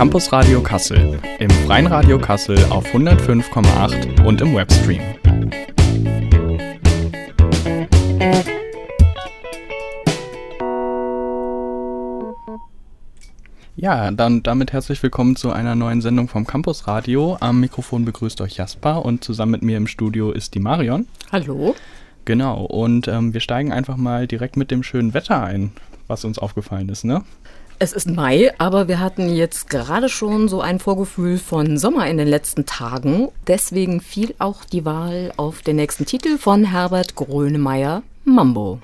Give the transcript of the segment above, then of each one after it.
Campus Radio Kassel, im Freien Radio Kassel auf 105,8 und im Webstream. Ja, dann damit herzlich willkommen zu einer neuen Sendung vom Campus Radio. Am Mikrofon begrüßt euch Jasper und zusammen mit mir im Studio ist die Marion. Hallo. Genau, und ähm, wir steigen einfach mal direkt mit dem schönen Wetter ein, was uns aufgefallen ist, ne? Es ist Mai, aber wir hatten jetzt gerade schon so ein Vorgefühl von Sommer in den letzten Tagen. Deswegen fiel auch die Wahl auf den nächsten Titel von Herbert Grönemeyer, Mambo.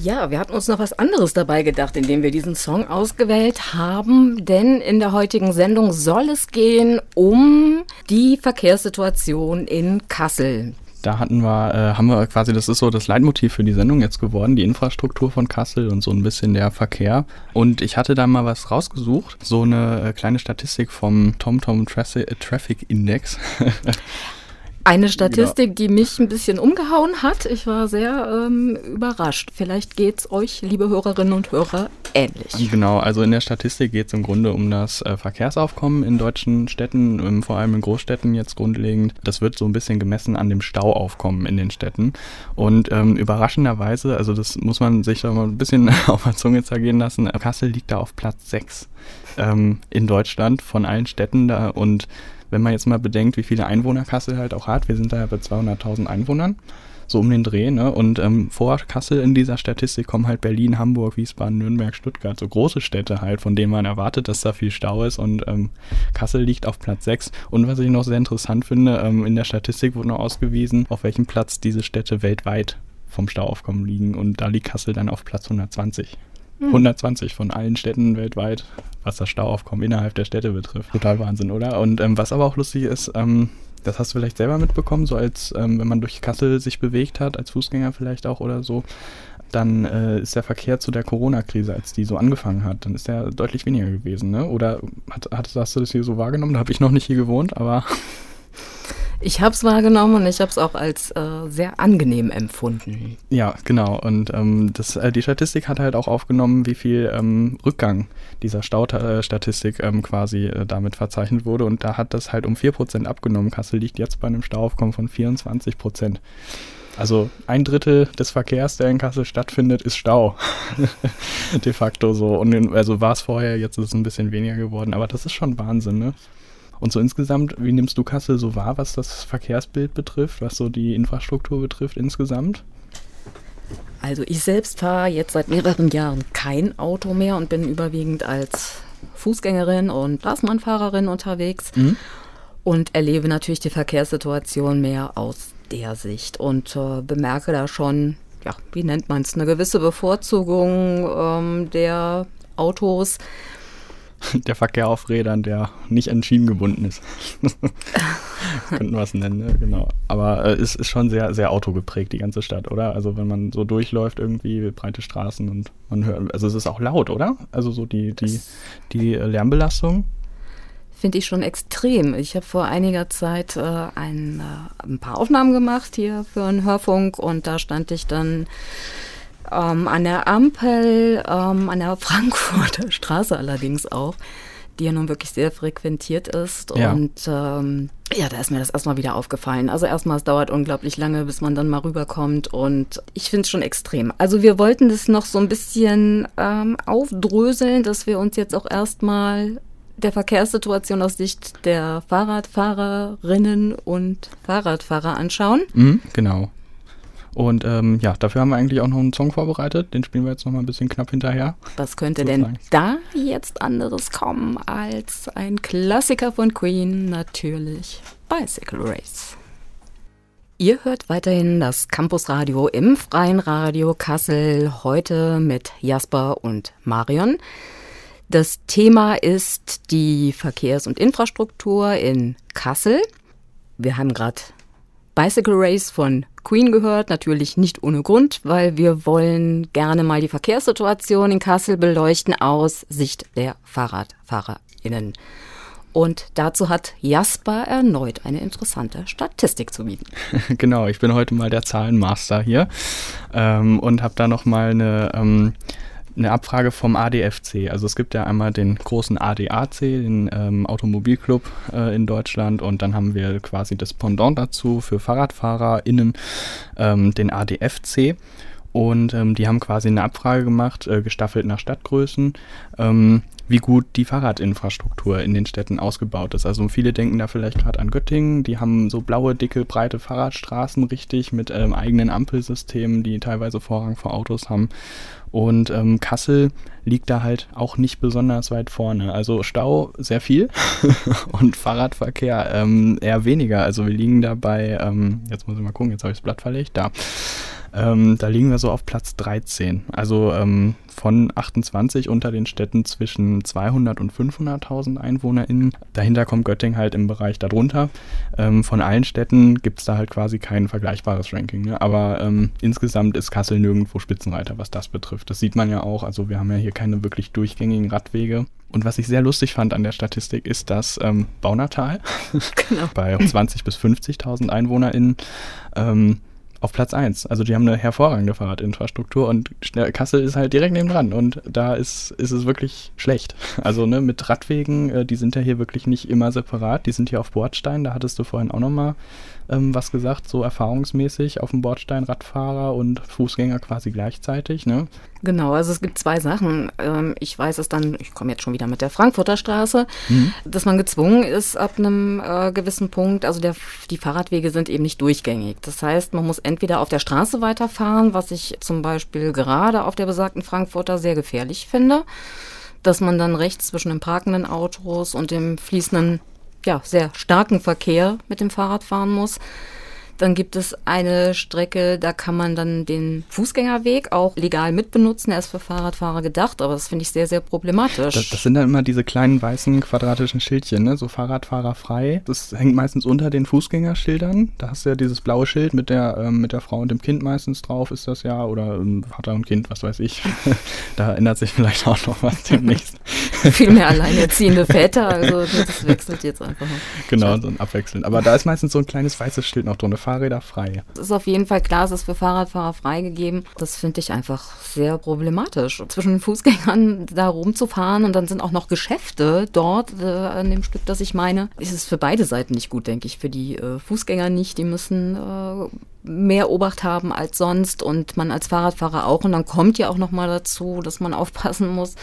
Ja, wir hatten uns noch was anderes dabei gedacht, indem wir diesen Song ausgewählt haben, denn in der heutigen Sendung soll es gehen um die Verkehrssituation in Kassel. Da hatten wir, äh, haben wir quasi, das ist so das Leitmotiv für die Sendung jetzt geworden, die Infrastruktur von Kassel und so ein bisschen der Verkehr. Und ich hatte da mal was rausgesucht, so eine äh, kleine Statistik vom TomTom Traffic Index. Eine Statistik, die mich ein bisschen umgehauen hat. Ich war sehr ähm, überrascht. Vielleicht geht es euch, liebe Hörerinnen und Hörer, ähnlich. Genau, also in der Statistik geht es im Grunde um das äh, Verkehrsaufkommen in deutschen Städten, ähm, vor allem in Großstädten jetzt grundlegend. Das wird so ein bisschen gemessen an dem Stauaufkommen in den Städten. Und ähm, überraschenderweise, also das muss man sich da mal ein bisschen auf der Zunge zergehen lassen, Kassel liegt da auf Platz 6 ähm, in Deutschland von allen Städten da und wenn man jetzt mal bedenkt, wie viele Einwohner Kassel halt auch hat, wir sind da ja bei 200.000 Einwohnern, so um den Dreh, ne? Und ähm, vor Kassel in dieser Statistik kommen halt Berlin, Hamburg, Wiesbaden, Nürnberg, Stuttgart, so große Städte halt, von denen man erwartet, dass da viel Stau ist. Und ähm, Kassel liegt auf Platz 6. Und was ich noch sehr interessant finde, ähm, in der Statistik wurde noch ausgewiesen, auf welchem Platz diese Städte weltweit vom Stauaufkommen liegen. Und da liegt Kassel dann auf Platz 120. 120 hm. von allen Städten weltweit, was das Stauaufkommen innerhalb der Städte betrifft. Total Wahnsinn, oder? Und ähm, was aber auch lustig ist, ähm, das hast du vielleicht selber mitbekommen, so als ähm, wenn man durch Kassel sich bewegt hat, als Fußgänger vielleicht auch oder so, dann äh, ist der Verkehr zu der Corona-Krise, als die so angefangen hat, dann ist der deutlich weniger gewesen, ne? Oder hat, hast du das hier so wahrgenommen? Da habe ich noch nicht hier gewohnt, aber ich habe es wahrgenommen und ich habe es auch als äh, sehr angenehm empfunden. Ja, genau. Und ähm, das, äh, die Statistik hat halt auch aufgenommen, wie viel ähm, Rückgang dieser Staustatistik ähm, quasi äh, damit verzeichnet wurde. Und da hat das halt um 4% abgenommen. Kassel liegt jetzt bei einem Stauaufkommen von 24%. Also ein Drittel des Verkehrs, der in Kassel stattfindet, ist Stau. De facto so. Und also war es vorher, jetzt ist es ein bisschen weniger geworden. Aber das ist schon Wahnsinn, ne? Und so insgesamt, wie nimmst du Kassel so wahr, was das Verkehrsbild betrifft, was so die Infrastruktur betrifft insgesamt? Also ich selbst fahre jetzt seit mehreren Jahren kein Auto mehr und bin überwiegend als Fußgängerin und Straßenbahnfahrerin unterwegs mhm. und erlebe natürlich die Verkehrssituation mehr aus der Sicht und äh, bemerke da schon, ja, wie nennt man es, eine gewisse Bevorzugung ähm, der Autos der Verkehr auf Rädern, der nicht an Schienen gebunden ist. Könnten wir es nennen, ne? genau. Aber äh, es ist schon sehr, sehr autogeprägt, die ganze Stadt, oder? Also wenn man so durchläuft, irgendwie breite Straßen und man hört, also es ist auch laut, oder? Also so die, die, die Lärmbelastung. Finde ich schon extrem. Ich habe vor einiger Zeit äh, ein, äh, ein paar Aufnahmen gemacht hier für einen Hörfunk und da stand ich dann ähm, an der Ampel, ähm, an der Frankfurter Straße allerdings auch, die ja nun wirklich sehr frequentiert ist. Ja. Und ähm, ja, da ist mir das erstmal wieder aufgefallen. Also erstmal, es dauert unglaublich lange, bis man dann mal rüberkommt. Und ich finde es schon extrem. Also wir wollten das noch so ein bisschen ähm, aufdröseln, dass wir uns jetzt auch erstmal der Verkehrssituation aus Sicht der Fahrradfahrerinnen und Fahrradfahrer anschauen. Mhm, genau. Und ähm, ja, dafür haben wir eigentlich auch noch einen Song vorbereitet. Den spielen wir jetzt noch mal ein bisschen knapp hinterher. Was könnte so denn da jetzt anderes kommen als ein Klassiker von Queen? Natürlich Bicycle Race. Ihr hört weiterhin das Campusradio im Freien Radio Kassel, heute mit Jasper und Marion. Das Thema ist die Verkehrs- und Infrastruktur in Kassel. Wir haben gerade Bicycle Race von Queen gehört, natürlich nicht ohne Grund, weil wir wollen gerne mal die Verkehrssituation in Kassel beleuchten aus Sicht der FahrradfahrerInnen. Und dazu hat Jasper erneut eine interessante Statistik zu bieten. genau, ich bin heute mal der Zahlenmaster hier ähm, und habe da nochmal eine ähm, eine Abfrage vom ADFC. Also es gibt ja einmal den großen ADAC, den ähm, Automobilclub äh, in Deutschland und dann haben wir quasi das Pendant dazu für FahrradfahrerInnen, ähm, den ADFC. Und ähm, die haben quasi eine Abfrage gemacht, äh, gestaffelt nach Stadtgrößen, ähm, wie gut die Fahrradinfrastruktur in den Städten ausgebaut ist. Also viele denken da vielleicht gerade an Göttingen, die haben so blaue, dicke, breite Fahrradstraßen richtig mit ähm, eigenen Ampelsystemen, die teilweise Vorrang vor Autos haben. Und ähm, Kassel liegt da halt auch nicht besonders weit vorne. Also Stau sehr viel und Fahrradverkehr ähm, eher weniger. Also wir liegen da bei, ähm, jetzt muss ich mal gucken, jetzt habe ich das Blatt verlegt, da. Ähm, da liegen wir so auf Platz 13. Also ähm, von 28 unter den Städten zwischen 200 und 500.000 EinwohnerInnen. Dahinter kommt Göttingen halt im Bereich darunter. Ähm, von allen Städten gibt es da halt quasi kein vergleichbares Ranking. Ne? Aber ähm, insgesamt ist Kassel nirgendwo Spitzenreiter, was das betrifft. Das sieht man ja auch. Also wir haben ja hier keine wirklich durchgängigen Radwege. Und was ich sehr lustig fand an der Statistik ist, dass ähm, Baunatal genau. bei 20.000 bis 50.000 EinwohnerInnen ähm, auf Platz 1. Also die haben eine hervorragende Fahrradinfrastruktur und Kassel ist halt direkt neben dran und da ist, ist es wirklich schlecht. Also ne, mit Radwegen, äh, die sind ja hier wirklich nicht immer separat, die sind hier auf Bordstein, da hattest du vorhin auch nochmal ähm, was gesagt, so erfahrungsmäßig auf dem Bordstein Radfahrer und Fußgänger quasi gleichzeitig. Ne? Genau, also es gibt zwei Sachen. Ähm, ich weiß es dann, ich komme jetzt schon wieder mit der Frankfurter Straße, mhm. dass man gezwungen ist ab einem äh, gewissen Punkt, also der, die Fahrradwege sind eben nicht durchgängig. Das heißt, man muss entweder auf der Straße weiterfahren, was ich zum Beispiel gerade auf der besagten Frankfurter sehr gefährlich finde dass man dann rechts zwischen den parkenden Autos und dem fließenden ja, sehr starken Verkehr mit dem Fahrrad fahren muss. Dann gibt es eine Strecke, da kann man dann den Fußgängerweg auch legal mitbenutzen. Er ist für Fahrradfahrer gedacht, aber das finde ich sehr, sehr problematisch. Das, das, sind dann immer diese kleinen weißen quadratischen Schildchen, ne? so Fahrradfahrer frei. Das hängt meistens unter den Fußgängerschildern. Da hast du ja dieses blaue Schild mit der, ähm, mit der Frau und dem Kind meistens drauf, ist das ja. Oder ähm, Vater und Kind, was weiß ich. da ändert sich vielleicht auch noch was demnächst. Viel mehr alleinerziehende Väter, also das wechselt jetzt einfach. Genau, so ein Abwechseln. Aber da ist meistens so ein kleines weißes Schild noch drin. Fahrräder frei. Es ist auf jeden Fall klar, es ist für Fahrradfahrer freigegeben. Das finde ich einfach sehr problematisch. Zwischen den Fußgängern da rumzufahren und dann sind auch noch Geschäfte dort äh, an dem Stück, das ich meine, ist es für beide Seiten nicht gut, denke ich. Für die äh, Fußgänger nicht, die müssen äh, mehr Obacht haben als sonst und man als Fahrradfahrer auch. Und dann kommt ja auch noch mal dazu, dass man aufpassen muss,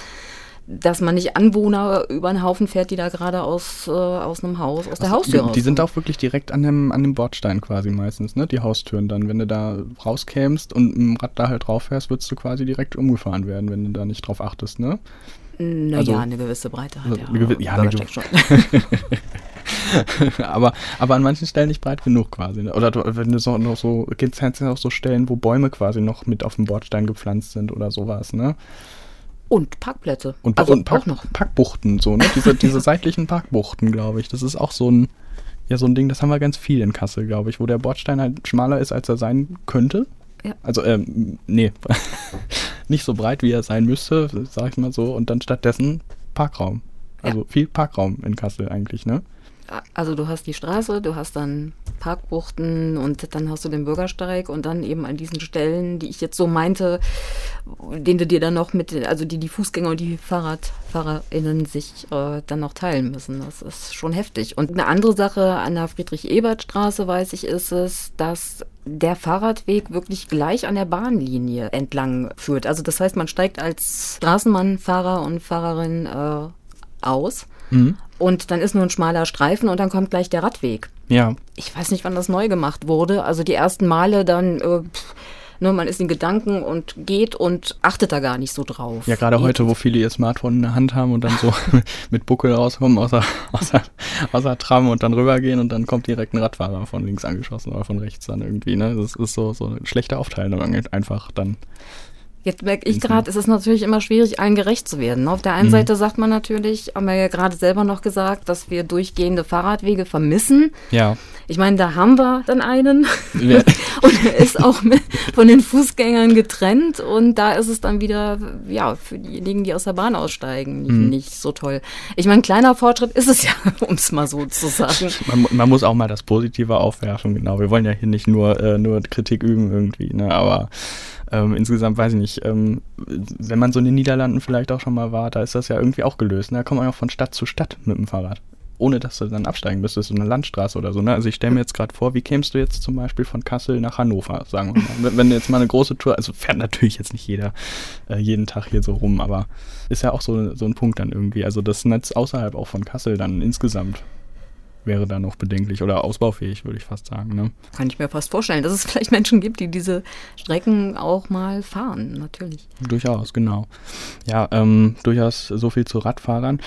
dass man nicht Anwohner über den Haufen fährt, die da gerade aus, äh, aus einem Haus, aus der also, Haustür Die, die sind auch wirklich direkt an dem, an dem Bordstein quasi meistens, ne? Die Haustüren dann. Wenn du da rauskämst und im Rad da halt drauf fährst, würdest du quasi direkt umgefahren werden, wenn du da nicht drauf achtest, ne? Naja, also, eine gewisse Breite hat also, ja. Gewi ja, eine schon. aber, aber an manchen Stellen nicht breit genug quasi. Ne? Oder wenn du so noch so, gibt es auch so Stellen, wo Bäume quasi noch mit auf dem Bordstein gepflanzt sind oder sowas, ne? Und Parkplätze. Und, also und Park, auch noch. Parkbuchten, so, ne? Diese, diese seitlichen Parkbuchten, glaube ich. Das ist auch so ein, ja, so ein Ding, das haben wir ganz viel in Kassel, glaube ich, wo der Bordstein halt schmaler ist, als er sein könnte. Ja. Also, ähm, nee, nicht so breit, wie er sein müsste, sag ich mal so. Und dann stattdessen Parkraum. Also ja. viel Parkraum in Kassel eigentlich, ne? Also du hast die Straße, du hast dann Parkbuchten und dann hast du den Bürgersteig und dann eben an diesen Stellen, die ich jetzt so meinte, den du dir dann noch mit, also die die Fußgänger und die FahrradfahrerInnen sich äh, dann noch teilen müssen. Das ist schon heftig. Und eine andere Sache an der Friedrich-Ebert-Straße, weiß ich, ist es, dass der Fahrradweg wirklich gleich an der Bahnlinie entlang führt. Also das heißt, man steigt als Straßenmann, Fahrer und Fahrerin äh, aus. Mhm. Und dann ist nur ein schmaler Streifen und dann kommt gleich der Radweg. Ja. Ich weiß nicht, wann das neu gemacht wurde. Also die ersten Male dann. Äh, pff, Ne, man ist in Gedanken und geht und achtet da gar nicht so drauf. Ja, gerade heute, wo viele ihr Smartphone in der Hand haben und dann so mit Buckel rauskommen aus der, aus, der, aus der Tram und dann rübergehen und dann kommt direkt ein Radfahrer von links angeschossen oder von rechts dann irgendwie. Ne? Das ist so, so eine schlechte Aufteilung einfach dann. Jetzt merke ich gerade, es ist natürlich immer schwierig, allen gerecht zu werden. Auf der einen mhm. Seite sagt man natürlich, haben wir ja gerade selber noch gesagt, dass wir durchgehende Fahrradwege vermissen. Ja. Ich meine, da haben wir dann einen ja. und er ist auch von den Fußgängern getrennt und da ist es dann wieder, ja, für diejenigen, die aus der Bahn aussteigen, nicht, mhm. nicht so toll. Ich meine, kleiner Fortschritt ist es ja, um es mal so zu sagen. Man, man, muss auch mal das Positive aufwerfen, genau. Wir wollen ja hier nicht nur, äh, nur Kritik üben irgendwie, ne, aber ähm, insgesamt weiß ich nicht, ähm, wenn man so in den Niederlanden vielleicht auch schon mal war, da ist das ja irgendwie auch gelöst. Ne? Da kommt man auch von Stadt zu Stadt mit dem Fahrrad ohne dass du dann absteigen müsstest, so eine Landstraße oder so. Ne? Also ich stelle mir jetzt gerade vor, wie kämst du jetzt zum Beispiel von Kassel nach Hannover, sagen wir mal. Wenn, wenn du jetzt mal eine große Tour, also fährt natürlich jetzt nicht jeder äh, jeden Tag hier so rum, aber ist ja auch so, so ein Punkt dann irgendwie. Also das Netz außerhalb auch von Kassel dann insgesamt wäre da noch bedenklich oder ausbaufähig, würde ich fast sagen. Ne? Kann ich mir fast vorstellen, dass es vielleicht Menschen gibt, die diese Strecken auch mal fahren, natürlich. Durchaus, genau. Ja, ähm, durchaus so viel zu Radfahrern.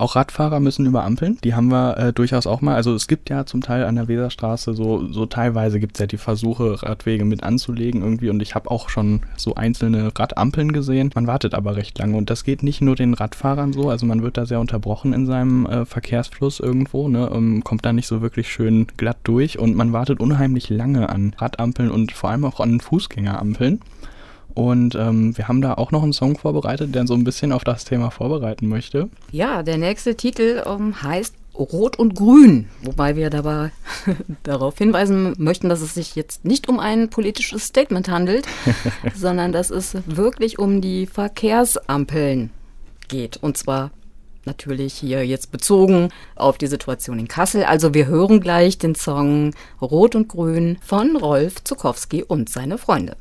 Auch Radfahrer müssen über Ampeln. Die haben wir äh, durchaus auch mal. Also es gibt ja zum Teil an der Weserstraße so, so teilweise gibt es ja die Versuche, Radwege mit anzulegen irgendwie. Und ich habe auch schon so einzelne Radampeln gesehen. Man wartet aber recht lange. Und das geht nicht nur den Radfahrern so. Also man wird da sehr unterbrochen in seinem äh, Verkehrsfluss irgendwo. Ne? Ähm, kommt da nicht so wirklich schön glatt durch. Und man wartet unheimlich lange an Radampeln und vor allem auch an Fußgängerampeln. Und ähm, wir haben da auch noch einen Song vorbereitet, der so ein bisschen auf das Thema vorbereiten möchte. Ja, der nächste Titel ähm, heißt Rot und Grün, wobei wir dabei darauf hinweisen möchten, dass es sich jetzt nicht um ein politisches Statement handelt, sondern dass es wirklich um die Verkehrsampeln geht. Und zwar natürlich hier jetzt bezogen auf die Situation in Kassel. Also wir hören gleich den Song Rot und Grün von Rolf Zukowski und seine Freunde.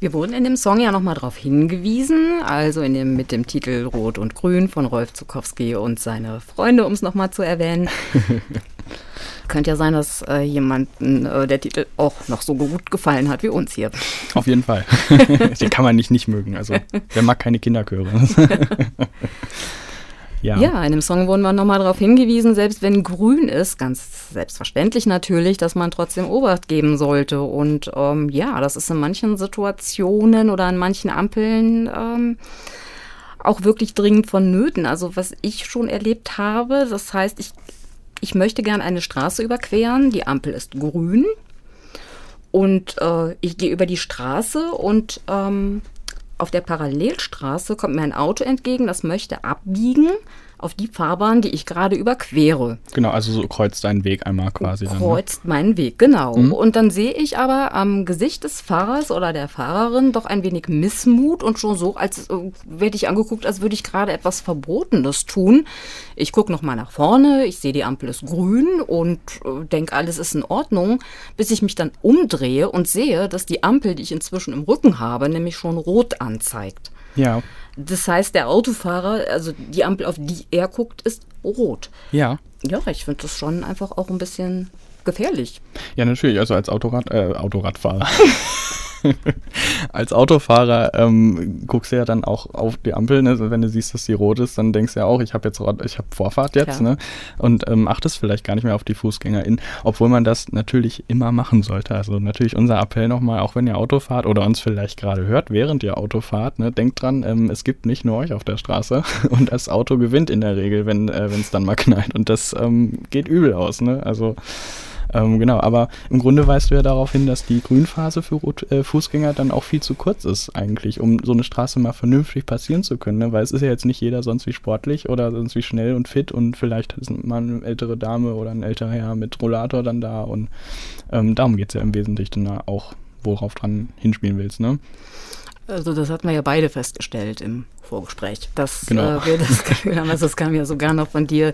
Wir wurden in dem Song ja nochmal darauf hingewiesen, also in dem, mit dem Titel Rot und Grün von Rolf Zukowski und seine Freunde, um es nochmal zu erwähnen. Könnte ja sein, dass äh, jemanden äh, der Titel auch noch so gut gefallen hat wie uns hier. Auf jeden Fall. Den kann man nicht nicht mögen. Also, wer mag keine Kinderchöre? Ja. ja, in dem Song wurden wir nochmal darauf hingewiesen, selbst wenn grün ist, ganz selbstverständlich natürlich, dass man trotzdem Obacht geben sollte. Und ähm, ja, das ist in manchen Situationen oder an manchen Ampeln ähm, auch wirklich dringend vonnöten. Also was ich schon erlebt habe, das heißt, ich, ich möchte gern eine Straße überqueren, die Ampel ist grün. Und äh, ich gehe über die Straße und ähm, auf der Parallelstraße kommt mir ein Auto entgegen, das möchte abbiegen auf die Fahrbahn, die ich gerade überquere. Genau, also so kreuzt deinen Weg einmal quasi. Kreuzt dann, ne? meinen Weg, genau. Mhm. Und dann sehe ich aber am Gesicht des Fahrers oder der Fahrerin doch ein wenig Missmut und schon so, als äh, werde ich angeguckt, als würde ich gerade etwas Verbotenes tun. Ich gucke nochmal nach vorne, ich sehe, die Ampel ist grün und äh, denke, alles ist in Ordnung, bis ich mich dann umdrehe und sehe, dass die Ampel, die ich inzwischen im Rücken habe, nämlich schon rot anzeigt. Ja. Das heißt, der Autofahrer, also die Ampel, auf die er guckt, ist rot. Ja. Ja, ich finde das schon einfach auch ein bisschen gefährlich. Ja, natürlich. Also als Autorad, äh, Autoradfahrer. als Autofahrer ähm, guckst du ja dann auch auf die Ampel, ne? wenn du siehst, dass die rot ist, dann denkst du ja auch, ich habe jetzt ich habe Vorfahrt jetzt, ne? Und ähm, achtest vielleicht gar nicht mehr auf die FußgängerInnen, obwohl man das natürlich immer machen sollte. Also natürlich unser Appell nochmal, auch wenn ihr Auto fahrt oder uns vielleicht gerade hört, während ihr Auto fahrt, ne? denkt dran, ähm, es gibt nicht nur euch auf der Straße und das Auto gewinnt in der Regel, wenn äh, es dann mal knallt. Und das ähm, geht übel aus, ne? Also ähm, genau, aber im Grunde weist du ja darauf hin, dass die Grünphase für Rot, äh, Fußgänger dann auch viel zu kurz ist eigentlich, um so eine Straße mal vernünftig passieren zu können. Ne? Weil es ist ja jetzt nicht jeder sonst wie sportlich oder sonst wie schnell und fit und vielleicht ist mal eine ältere Dame oder ein älterer Herr mit Rollator dann da und ähm, darum geht es ja im Wesentlichen auch, worauf dran hinspielen willst, ne? Also das hatten wir ja beide festgestellt im Vorgespräch, dass genau. äh, wir das also das kam ja sogar noch von dir,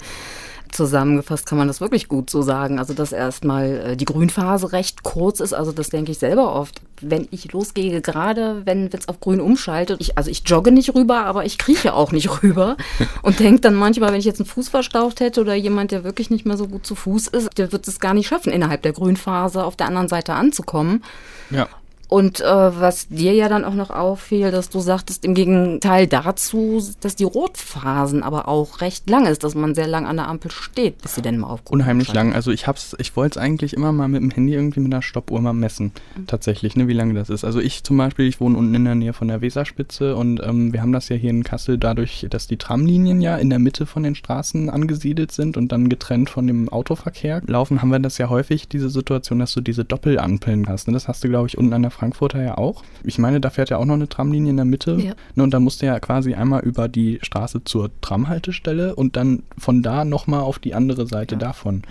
zusammengefasst kann man das wirklich gut so sagen. Also, dass erstmal äh, die Grünphase recht kurz ist. Also, das denke ich selber oft. Wenn ich losgehe, gerade wenn es auf grün umschaltet, ich, also ich jogge nicht rüber, aber ich krieche auch nicht rüber. Und denke dann manchmal, wenn ich jetzt einen Fuß verstaucht hätte oder jemand, der wirklich nicht mehr so gut zu Fuß ist, der wird es gar nicht schaffen, innerhalb der Grünphase auf der anderen Seite anzukommen. Ja. Und äh, was dir ja dann auch noch auffiel, dass du sagtest, im Gegenteil dazu, dass die Rotphasen aber auch recht lang ist, dass man sehr lang an der Ampel steht, bis sie denn mal aufkommt. Unheimlich lang. Also ich hab's, ich wollte es eigentlich immer mal mit dem Handy irgendwie mit einer Stoppuhr mal messen. Mhm. Tatsächlich, ne, wie lange das ist. Also ich zum Beispiel, ich wohne unten in der Nähe von der Weserspitze und ähm, wir haben das ja hier in Kassel dadurch, dass die Tramlinien ja in der Mitte von den Straßen angesiedelt sind und dann getrennt von dem Autoverkehr laufen, haben wir das ja häufig, diese Situation, dass du diese Doppelampeln hast. Ne? Das hast du, glaube ich, unten an der Frankfurter ja auch. Ich meine, da fährt ja auch noch eine Tramlinie in der Mitte. Ja. Ne, und da musst du ja quasi einmal über die Straße zur Tramhaltestelle und dann von da nochmal auf die andere Seite ja. davon.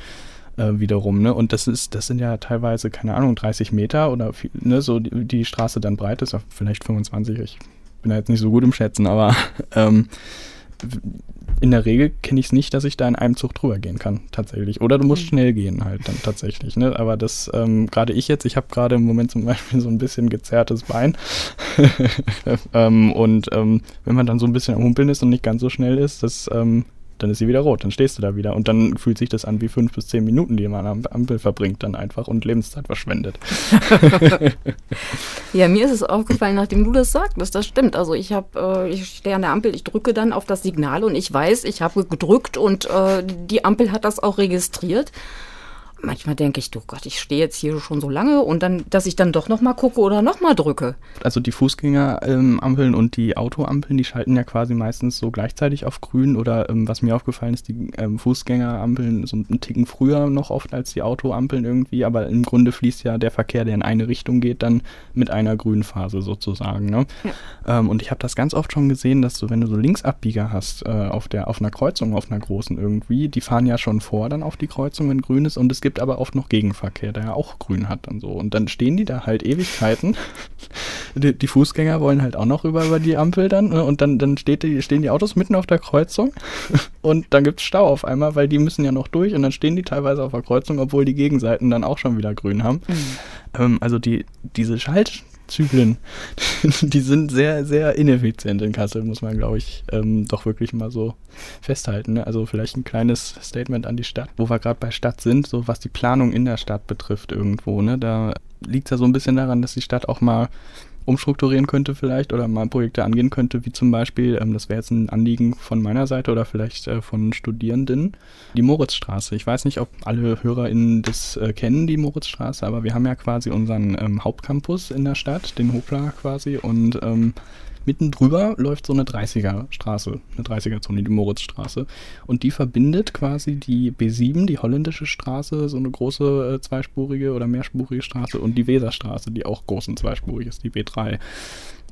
äh, wiederum. Ne? Und das ist, das sind ja teilweise, keine Ahnung, 30 Meter oder viel, ne, so die, die Straße dann breit ist, vielleicht 25, ich bin da jetzt nicht so gut im Schätzen, aber ähm, in der Regel kenne ich es nicht, dass ich da in einem Zug drüber gehen kann, tatsächlich. Oder du musst mhm. schnell gehen halt dann tatsächlich. Ne? Aber das, ähm, gerade ich jetzt, ich habe gerade im Moment zum Beispiel so ein bisschen gezerrtes Bein. ähm, und ähm, wenn man dann so ein bisschen am Humpeln ist und nicht ganz so schnell ist, das ähm, dann ist sie wieder rot, dann stehst du da wieder und dann fühlt sich das an wie fünf bis zehn Minuten, die man am Ampel verbringt dann einfach und Lebenszeit verschwendet. ja, mir ist es aufgefallen, nachdem du das sagtest, das stimmt. Also ich habe, äh, ich stehe an der Ampel, ich drücke dann auf das Signal und ich weiß, ich habe gedrückt und äh, die Ampel hat das auch registriert manchmal denke ich, du Gott, ich stehe jetzt hier schon so lange und dann, dass ich dann doch nochmal gucke oder nochmal drücke. Also die Fußgängerampeln ähm, und die Autoampeln, die schalten ja quasi meistens so gleichzeitig auf grün oder ähm, was mir aufgefallen ist, die ähm, Fußgängerampeln so einen Ticken früher noch oft als die Autoampeln irgendwie, aber im Grunde fließt ja der Verkehr, der in eine Richtung geht, dann mit einer grünen Phase sozusagen. Ne? Ja. Ähm, und ich habe das ganz oft schon gesehen, dass du, wenn du so Linksabbieger hast äh, auf, der, auf einer Kreuzung, auf einer großen irgendwie, die fahren ja schon vor dann auf die Kreuzung, wenn grün ist und es gibt gibt aber oft noch Gegenverkehr, der ja auch grün hat dann so. Und dann stehen die da halt Ewigkeiten. die, die, Fußgänger wollen halt auch noch rüber über die Ampel dann. Ne? Und dann, dann die, stehen die Autos mitten auf der Kreuzung und dann gibt es Stau auf einmal, weil die müssen ja noch durch und dann stehen die teilweise auf der Kreuzung, obwohl die Gegenseiten dann auch schon wieder grün haben. Mhm. Ähm, also die, diese Schalt Zyklen, die sind sehr, sehr ineffizient in Kassel, muss man, glaube ich, ähm, doch wirklich mal so festhalten. Ne? Also vielleicht ein kleines Statement an die Stadt, wo wir gerade bei Stadt sind, so was die Planung in der Stadt betrifft irgendwo. Ne? Da liegt es ja so ein bisschen daran, dass die Stadt auch mal umstrukturieren könnte vielleicht oder mal Projekte angehen könnte, wie zum Beispiel, ähm, das wäre jetzt ein Anliegen von meiner Seite oder vielleicht äh, von Studierenden, die Moritzstraße. Ich weiß nicht, ob alle HörerInnen das äh, kennen, die Moritzstraße, aber wir haben ja quasi unseren ähm, Hauptcampus in der Stadt, den Hopla quasi und ähm, Mitten drüber läuft so eine 30er-Straße, eine 30er-Zone, die Moritzstraße. Und die verbindet quasi die B7, die holländische Straße, so eine große äh, zweispurige oder mehrspurige Straße, und die Weserstraße, die auch groß und zweispurig ist, die B3.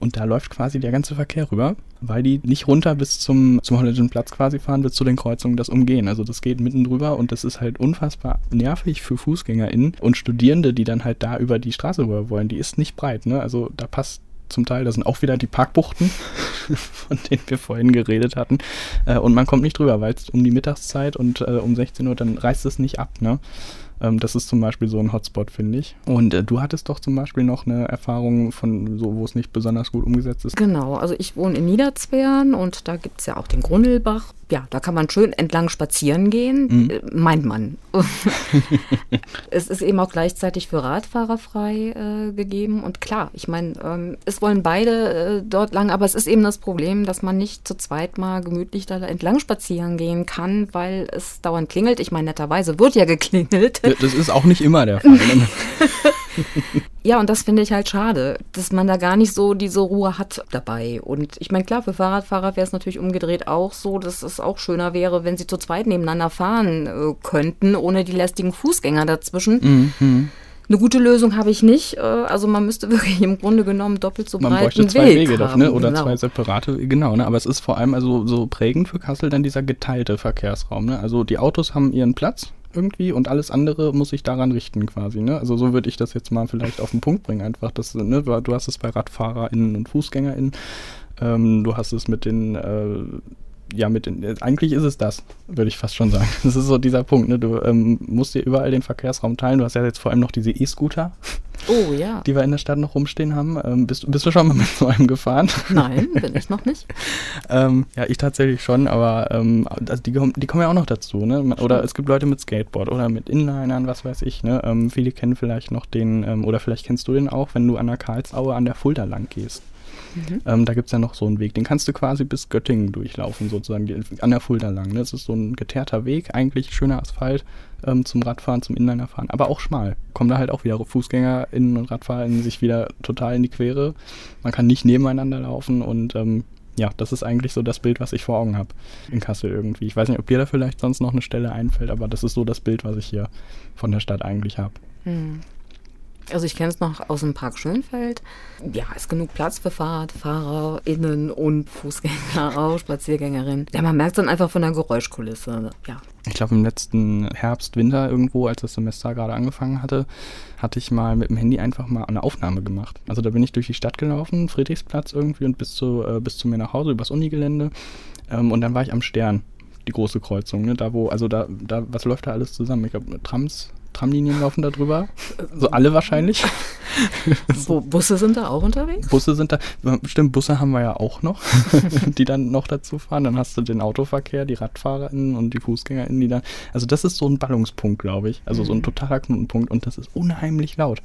Und da läuft quasi der ganze Verkehr rüber, weil die nicht runter bis zum, zum holländischen Platz quasi fahren, bis zu den Kreuzungen das umgehen. Also das geht mitten drüber und das ist halt unfassbar nervig für FußgängerInnen und Studierende, die dann halt da über die Straße rüber wollen. Die ist nicht breit, ne? Also da passt zum Teil. Das sind auch wieder die Parkbuchten, von denen wir vorhin geredet hatten. Äh, und man kommt nicht drüber, weil es um die Mittagszeit und äh, um 16 Uhr, dann reißt es nicht ab. Ne? Ähm, das ist zum Beispiel so ein Hotspot, finde ich. Und äh, du hattest doch zum Beispiel noch eine Erfahrung von so, wo es nicht besonders gut umgesetzt ist. Genau, also ich wohne in Niederzwern und da gibt es ja auch den Grunnelbach. Ja, da kann man schön entlang spazieren gehen, mhm. Äh, meint man. es ist eben auch gleichzeitig für Radfahrer frei äh, gegeben. Und klar, ich meine, ähm, es wollen beide äh, dort lang, aber es ist eben das Problem, dass man nicht zu zweit mal gemütlich da entlang spazieren gehen kann, weil es dauernd klingelt. Ich meine, netterweise wird ja geklingelt. Das ist auch nicht immer der Fall. Ja, und das finde ich halt schade, dass man da gar nicht so diese Ruhe hat dabei. Und ich meine, klar, für Fahrradfahrer wäre es natürlich umgedreht auch so, dass es auch schöner wäre, wenn sie zu zweit nebeneinander fahren äh, könnten, ohne die lästigen Fußgänger dazwischen. Mhm. Eine gute Lösung habe ich nicht. Äh, also man müsste wirklich im Grunde genommen doppelt so man breiten zwei Weg Wege. Doch, ne? Oder genau. zwei separate, genau. Ne? Aber es ist vor allem also so prägend für Kassel dann dieser geteilte Verkehrsraum. Ne? Also die Autos haben ihren Platz irgendwie und alles andere muss sich daran richten quasi. Ne? Also so würde ich das jetzt mal vielleicht auf den Punkt bringen einfach. Das, ne, du hast es bei RadfahrerInnen und FußgängerInnen, ähm, du hast es mit den äh, ja, mit den, eigentlich ist es das, würde ich fast schon sagen. Das ist so dieser Punkt, ne? Du ähm, musst dir überall den Verkehrsraum teilen. Du hast ja jetzt vor allem noch diese E-Scooter. Oh ja. Die wir in der Stadt noch rumstehen haben. Ähm, bist, bist du schon mal mit so einem gefahren? Nein, bin ich noch nicht. ähm, ja, ich tatsächlich schon, aber ähm, also die, die kommen ja auch noch dazu, ne? Oder es gibt Leute mit Skateboard oder mit Inlinern, was weiß ich, ne? Ähm, viele kennen vielleicht noch den, ähm, oder vielleicht kennst du den auch, wenn du an der Karlsaue an der Fulda lang gehst. Mhm. Ähm, da gibt es ja noch so einen Weg, den kannst du quasi bis Göttingen durchlaufen, sozusagen, an der Fulda lang. Ne? Das ist so ein geteerter Weg, eigentlich schöner Asphalt ähm, zum Radfahren, zum Inlinerfahren, aber auch schmal. Kommen da halt auch wieder FußgängerInnen und RadfahrerInnen sich wieder total in die Quere. Man kann nicht nebeneinander laufen und ähm, ja, das ist eigentlich so das Bild, was ich vor Augen habe in Kassel irgendwie. Ich weiß nicht, ob dir da vielleicht sonst noch eine Stelle einfällt, aber das ist so das Bild, was ich hier von der Stadt eigentlich habe. Mhm. Also ich kenne es noch aus dem Park Schönfeld. Ja, ist genug Platz für Fahrrad, FahrerInnen und Fußgänger, auch Spaziergängerinnen. Ja, man merkt es dann einfach von der Geräuschkulisse. Ja. Ich glaube, im letzten Herbst, Winter irgendwo, als das Semester gerade angefangen hatte, hatte ich mal mit dem Handy einfach mal eine Aufnahme gemacht. Also da bin ich durch die Stadt gelaufen, Friedrichsplatz irgendwie und bis zu, äh, bis zu mir nach Hause, übers Unigelände. Ähm, und dann war ich am Stern, die große Kreuzung, ne? Da wo, also da, da, was läuft da alles zusammen? Ich glaube, Trams, Tramlinien laufen da drüber. So alle wahrscheinlich. so. Busse sind da auch unterwegs? Busse sind da, stimmt, Busse haben wir ja auch noch, die dann noch dazu fahren. Dann hast du den Autoverkehr, die RadfahrerInnen und die FußgängerInnen, die dann, also das ist so ein Ballungspunkt, glaube ich. Also so ein mhm. totaler Knotenpunkt und das ist unheimlich laut.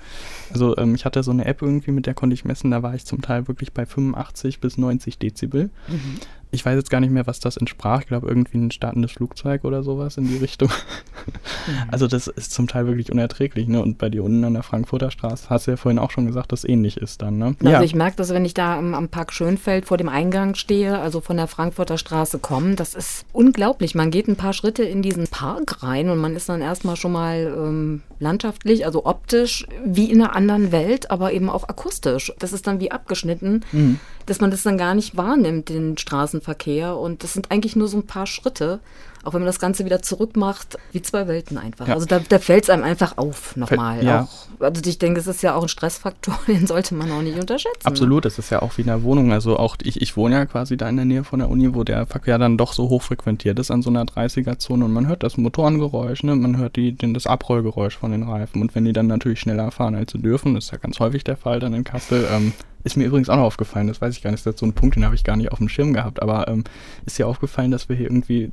Also ähm, ich hatte so eine App irgendwie, mit der konnte ich messen, da war ich zum Teil wirklich bei 85 bis 90 Dezibel. Mhm ich weiß jetzt gar nicht mehr, was das entsprach. Ich glaube, irgendwie ein startendes Flugzeug oder sowas in die Richtung. Mhm. Also das ist zum Teil wirklich unerträglich. Ne? Und bei dir unten an der Frankfurter Straße hast du ja vorhin auch schon gesagt, dass ähnlich ist dann. Ne? Also ja. ich merke das, wenn ich da am, am, Park Schönfeld vor dem Eingang stehe, also von der Frankfurter Straße kommen, das ist unglaublich. Man geht ein paar Schritte in diesen Park rein und man ist dann erstmal schon mal ähm, landschaftlich, also optisch, wie in einer anderen Welt, aber eben auch akustisch. Das ist dann wie abgeschnitten, mhm. Dass man das dann gar nicht wahrnimmt, den Straßenverkehr. Und das sind eigentlich nur so ein paar Schritte auch wenn man das Ganze wieder zurückmacht, wie zwei Welten einfach. Ja. Also da, da fällt es einem einfach auf nochmal. Ja. also ich denke, es ist ja auch ein Stressfaktor, den sollte man auch nicht unterschätzen. Absolut, es ist ja auch wie in der Wohnung. Also auch ich, ich wohne ja quasi da in der Nähe von der Uni, wo der Verkehr dann doch so hoch frequentiert ist an so einer 30er-Zone und man hört das Motorengeräusch, ne? man hört die, den, das Abrollgeräusch von den Reifen und wenn die dann natürlich schneller fahren als sie dürfen, das ist ja ganz häufig der Fall dann in Kassel, ähm, ist mir übrigens auch noch aufgefallen, das weiß ich gar nicht, das ist so ein Punkt, den habe ich gar nicht auf dem Schirm gehabt, aber ähm, ist dir aufgefallen, dass wir hier irgendwie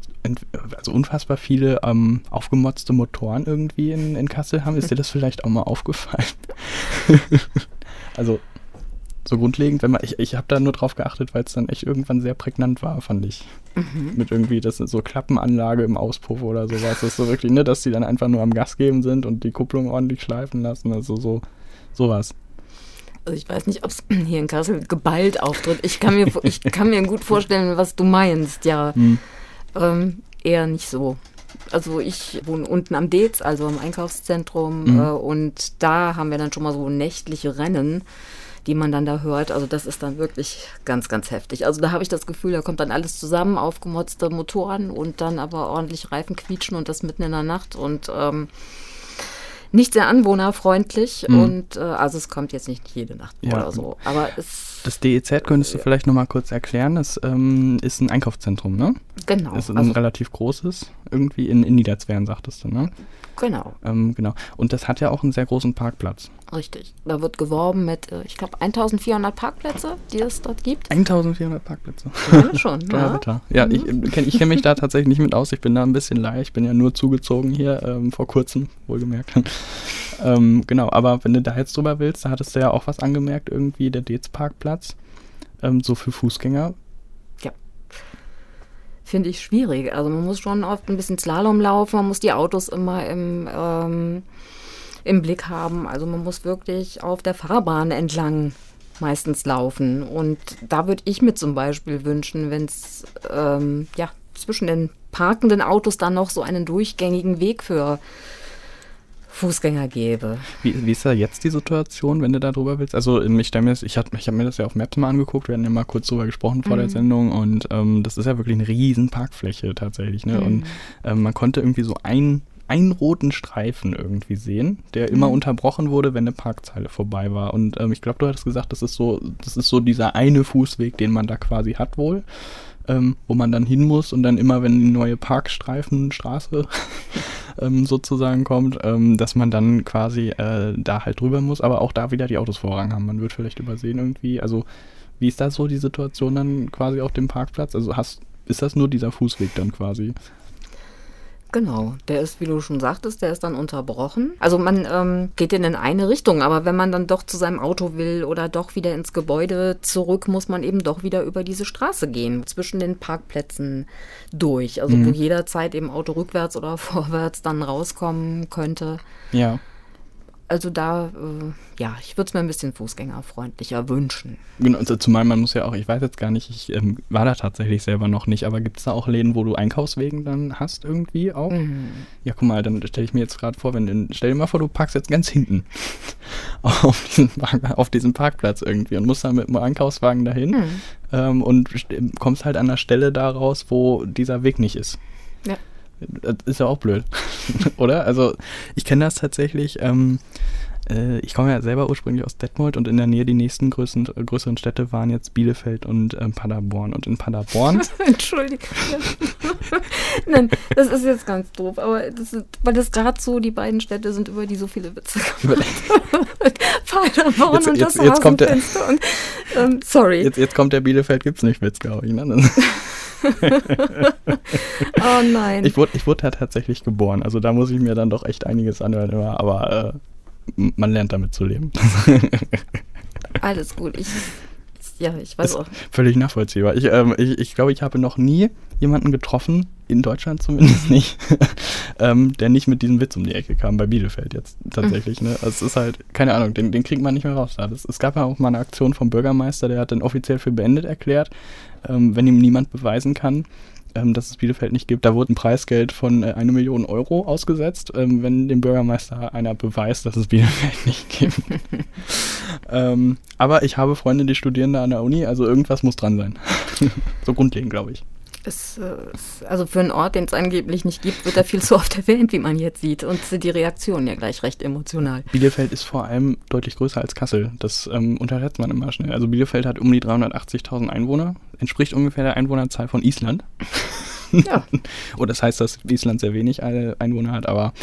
also unfassbar viele ähm, aufgemotzte Motoren irgendwie in, in Kassel haben? Ist dir das vielleicht auch mal aufgefallen? also so grundlegend, wenn man, ich, ich habe da nur drauf geachtet, weil es dann echt irgendwann sehr prägnant war, fand ich. Mhm. Mit irgendwie, das so Klappenanlage im Auspuff oder sowas. Das ist so wirklich, ne, dass die dann einfach nur am Gas geben sind und die Kupplung ordentlich schleifen lassen. Also so, sowas. Also ich weiß nicht, ob es hier in Kassel geballt auftritt. Ich kann mir, ich kann mir gut vorstellen, was du meinst, ja. Hm. Ähm, eher nicht so. Also ich wohne unten am Dez, also im Einkaufszentrum, mhm. äh, und da haben wir dann schon mal so nächtliche Rennen, die man dann da hört. Also das ist dann wirklich ganz, ganz heftig. Also da habe ich das Gefühl, da kommt dann alles zusammen, aufgemotzte Motoren und dann aber ordentlich Reifen quietschen und das mitten in der Nacht und ähm, nicht sehr anwohnerfreundlich mhm. und äh, also es kommt jetzt nicht jede Nacht ja. oder so. Aber es. Das DEZ könntest du vielleicht nochmal kurz erklären. Das ähm, ist ein Einkaufszentrum, ne? Genau. Das ist ein also, relativ großes, irgendwie in, in Niederzweren, sagtest du, ne? Genau. Ähm, genau. Und das hat ja auch einen sehr großen Parkplatz. Richtig. Da wird geworben mit, äh, ich glaube, 1400 Parkplätze, die es dort gibt. 1400 Parkplätze. Ja, schon. ja, ja ich, mhm. ich kenne kenn mich da tatsächlich nicht mit aus. Ich bin da ein bisschen leicht. Ich bin ja nur zugezogen hier, ähm, vor kurzem, wohlgemerkt. ähm, genau, aber wenn du da jetzt drüber willst, da hattest du ja auch was angemerkt, irgendwie der Dez-Parkplatz, ähm, so für Fußgänger finde ich schwierig. Also man muss schon oft ein bisschen Slalom laufen, man muss die Autos immer im, ähm, im Blick haben. Also man muss wirklich auf der Fahrbahn entlang meistens laufen. Und da würde ich mir zum Beispiel wünschen, wenn es ähm, ja, zwischen den parkenden Autos dann noch so einen durchgängigen Weg für Fußgänger gäbe. Wie, wie, ist da jetzt die Situation, wenn du da drüber willst? Also ich stelle mir das, ich, ich habe mir das ja auf Maps mal angeguckt, wir hatten ja mal kurz drüber gesprochen vor mhm. der Sendung und ähm, das ist ja wirklich eine riesen Parkfläche tatsächlich. Ne? Mhm. Und ähm, man konnte irgendwie so ein, einen roten Streifen irgendwie sehen, der immer mhm. unterbrochen wurde, wenn eine Parkzeile vorbei war. Und ähm, ich glaube, du hattest gesagt, das ist so, das ist so dieser eine Fußweg, den man da quasi hat wohl ähm, wo man dann hin muss und dann immer, wenn die neue Parkstreifenstraße ähm, sozusagen kommt, ähm, dass man dann quasi äh, da halt drüber muss, aber auch da wieder die Autos Vorrang haben. Man wird vielleicht übersehen irgendwie. Also wie ist da so die Situation dann quasi auf dem Parkplatz? Also hast, ist das nur dieser Fußweg dann quasi? Genau, der ist, wie du schon sagtest, der ist dann unterbrochen. Also man ähm, geht in eine Richtung, aber wenn man dann doch zu seinem Auto will oder doch wieder ins Gebäude zurück, muss man eben doch wieder über diese Straße gehen, zwischen den Parkplätzen durch. Also mhm. wo jederzeit eben Auto rückwärts oder vorwärts dann rauskommen könnte. Ja. Also da, äh, ja, ich würde es mir ein bisschen fußgängerfreundlicher wünschen. Genau, also zumal man muss ja auch, ich weiß jetzt gar nicht, ich ähm, war da tatsächlich selber noch nicht, aber gibt es da auch Läden, wo du Einkaufswegen dann hast irgendwie auch? Mhm. Ja, guck mal, dann stelle ich mir jetzt gerade vor, wenn du, stell dir mal vor, du parkst jetzt ganz hinten auf diesen, auf diesen Parkplatz irgendwie und musst dann mit dem Einkaufswagen dahin mhm. ähm, und kommst halt an der Stelle da raus, wo dieser Weg nicht ist. Ja. Das ist ja auch blöd, oder? Also ich kenne das tatsächlich. Ähm, äh, ich komme ja selber ursprünglich aus Detmold und in der Nähe die nächsten größeren, größeren Städte waren jetzt Bielefeld und ähm, Paderborn. Und in Paderborn. Entschuldigung. Nein, das ist jetzt ganz doof, aber das ist, weil das gerade so die beiden Städte sind, über die so viele Witze gemacht Paderborn jetzt, und jetzt, das jetzt kommt der, und, ähm, Sorry. Jetzt, jetzt kommt der Bielefeld gibt's nicht Witz, glaube ich. Ne? oh nein. Ich wurde, ich wurde ja tatsächlich geboren, also da muss ich mir dann doch echt einiges anhören, aber äh, man lernt damit zu leben. Alles gut. Ich, ja, ich weiß auch. Völlig nachvollziehbar. Ich, ähm, ich, ich glaube, ich habe noch nie jemanden getroffen, in Deutschland zumindest nicht, ähm, der nicht mit diesem Witz um die Ecke kam, bei Bielefeld jetzt tatsächlich. Ne? Also es ist halt, keine Ahnung, den, den kriegt man nicht mehr raus. Da. Das, es gab ja auch mal eine Aktion vom Bürgermeister, der hat dann offiziell für beendet erklärt, ähm, wenn ihm niemand beweisen kann, ähm, dass es Bielefeld nicht gibt. Da wurde ein Preisgeld von äh, eine Million Euro ausgesetzt, ähm, wenn dem Bürgermeister einer beweist, dass es Bielefeld nicht gibt. ähm, aber ich habe Freunde, die studieren da an der Uni, also irgendwas muss dran sein. so grundlegend, glaube ich. Es, äh, also für einen Ort, den es angeblich nicht gibt, wird er viel zu oft erwähnt, wie man jetzt sieht. Und die Reaktionen ja gleich recht emotional. Bielefeld ist vor allem deutlich größer als Kassel. Das ähm, unterschätzt man immer schnell. Also Bielefeld hat um die 380.000 Einwohner, entspricht ungefähr der Einwohnerzahl von Island. Ja. Oder das heißt, dass Island sehr wenig Einwohner hat, aber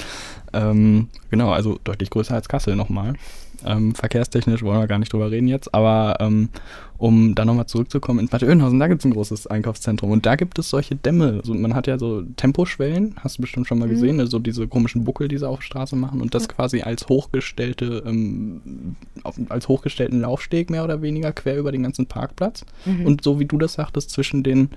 ähm, genau, also deutlich größer als Kassel nochmal. Ähm, verkehrstechnisch wollen wir gar nicht drüber reden jetzt, aber ähm, um da nochmal zurückzukommen, in Bad Oeynhausen, da gibt es ein großes Einkaufszentrum und da gibt es solche Dämme. Also man hat ja so Temposchwellen, hast du bestimmt schon mal mhm. gesehen, also diese komischen Buckel, die sie auf der Straße machen und das ja. quasi als hochgestellte, ähm, auf, als hochgestellten Laufsteg mehr oder weniger quer über den ganzen Parkplatz. Mhm. Und so wie du das sagtest, zwischen den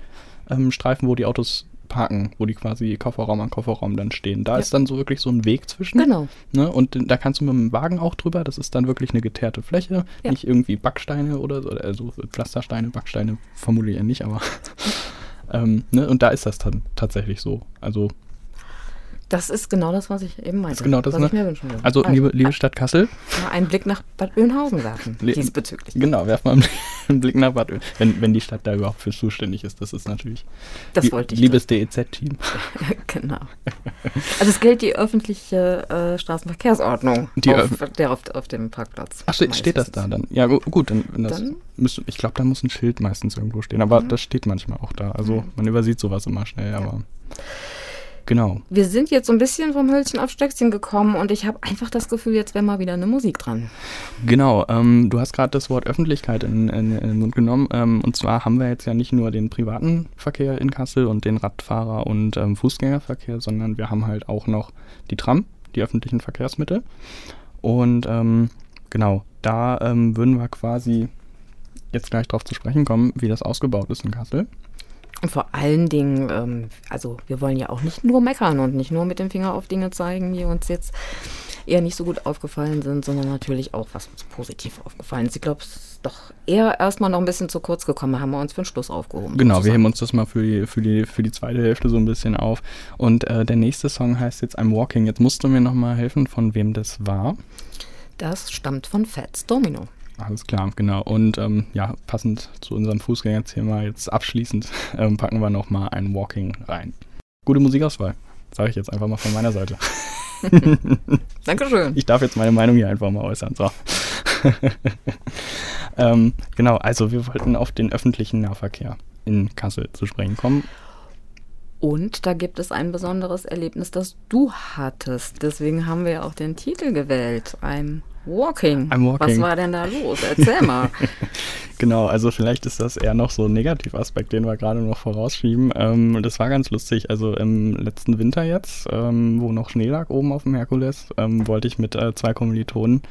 ähm, Streifen, wo die Autos parken, wo die quasi Kofferraum an Kofferraum dann stehen. Da ja. ist dann so wirklich so ein Weg zwischen. Genau. Ne? Und da kannst du mit dem Wagen auch drüber. Das ist dann wirklich eine geteerte Fläche, ja. nicht irgendwie Backsteine oder so, also Pflastersteine, Backsteine vermutlich eher nicht, aber ähm, ne? und da ist das dann tatsächlich so. Also das ist genau das, was ich eben meinte. Das ist genau das, was ne? ich mir wünschen würde. Also, liebe, liebe Stadt Kassel. Mal einen Blick nach Bad Oeynhausen werfen, diesbezüglich. Genau, werf mal einen Blick nach Bad Oeynhausen. Wenn, wenn die Stadt da überhaupt für zuständig ist, das ist natürlich. Das wollte ich. Liebes DEZ-Team. genau. Also, es gilt die öffentliche äh, Straßenverkehrsordnung, die auf, der auf, auf dem Parkplatz. Ach, steht, steht das da dann? Ja, gut, dann. das dann? Müsste, ich glaube, da muss ein Schild meistens irgendwo stehen, aber mhm. das steht manchmal auch da. Also, mhm. man übersieht sowas immer schnell, ja. Genau. Wir sind jetzt so ein bisschen vom Hölzchen auf Stöckchen gekommen und ich habe einfach das Gefühl, jetzt wäre mal wieder eine Musik dran. Genau. Ähm, du hast gerade das Wort Öffentlichkeit in, in, in, den Mund genommen. Ähm, und zwar haben wir jetzt ja nicht nur den privaten Verkehr in Kassel und den Radfahrer- und ähm, Fußgängerverkehr, sondern wir haben halt auch noch die Tram, die öffentlichen Verkehrsmittel. Und ähm, genau, da ähm, würden wir quasi jetzt gleich drauf zu sprechen kommen, wie das ausgebaut ist in Kassel. Und vor allen Dingen, ähm, also wir wollen ja auch nicht nur meckern und nicht nur mit dem Finger auf Dinge zeigen, die uns jetzt eher nicht so gut aufgefallen sind, sondern natürlich auch, was uns positiv aufgefallen ist. Ich glaube, es ist doch eher erstmal noch ein bisschen zu kurz gekommen, haben wir uns für den Schluss aufgehoben. Genau, sozusagen. wir heben uns das mal für die, für, die, für die zweite Hälfte so ein bisschen auf. Und äh, der nächste Song heißt jetzt I'm Walking. Jetzt musst du mir nochmal helfen, von wem das war. Das stammt von Fats Domino. Alles klar, genau. Und ähm, ja, passend zu unserem Fußgängerthema jetzt abschließend ähm, packen wir nochmal ein Walking rein. Gute Musikauswahl, sage ich jetzt einfach mal von meiner Seite. Dankeschön. Ich darf jetzt meine Meinung hier einfach mal äußern. So. ähm, genau, also wir wollten auf den öffentlichen Nahverkehr in Kassel zu sprechen kommen. Und da gibt es ein besonderes Erlebnis, das du hattest. Deswegen haben wir auch den Titel gewählt. I'm Walking. I'm walking. Was war denn da los? Erzähl mal. genau, also vielleicht ist das eher noch so ein Negativaspekt, den wir gerade noch vorausschieben. Ähm, das war ganz lustig. Also im letzten Winter jetzt, ähm, wo noch Schnee lag oben auf dem Herkules, ähm, wollte ich mit äh, zwei Kommilitonen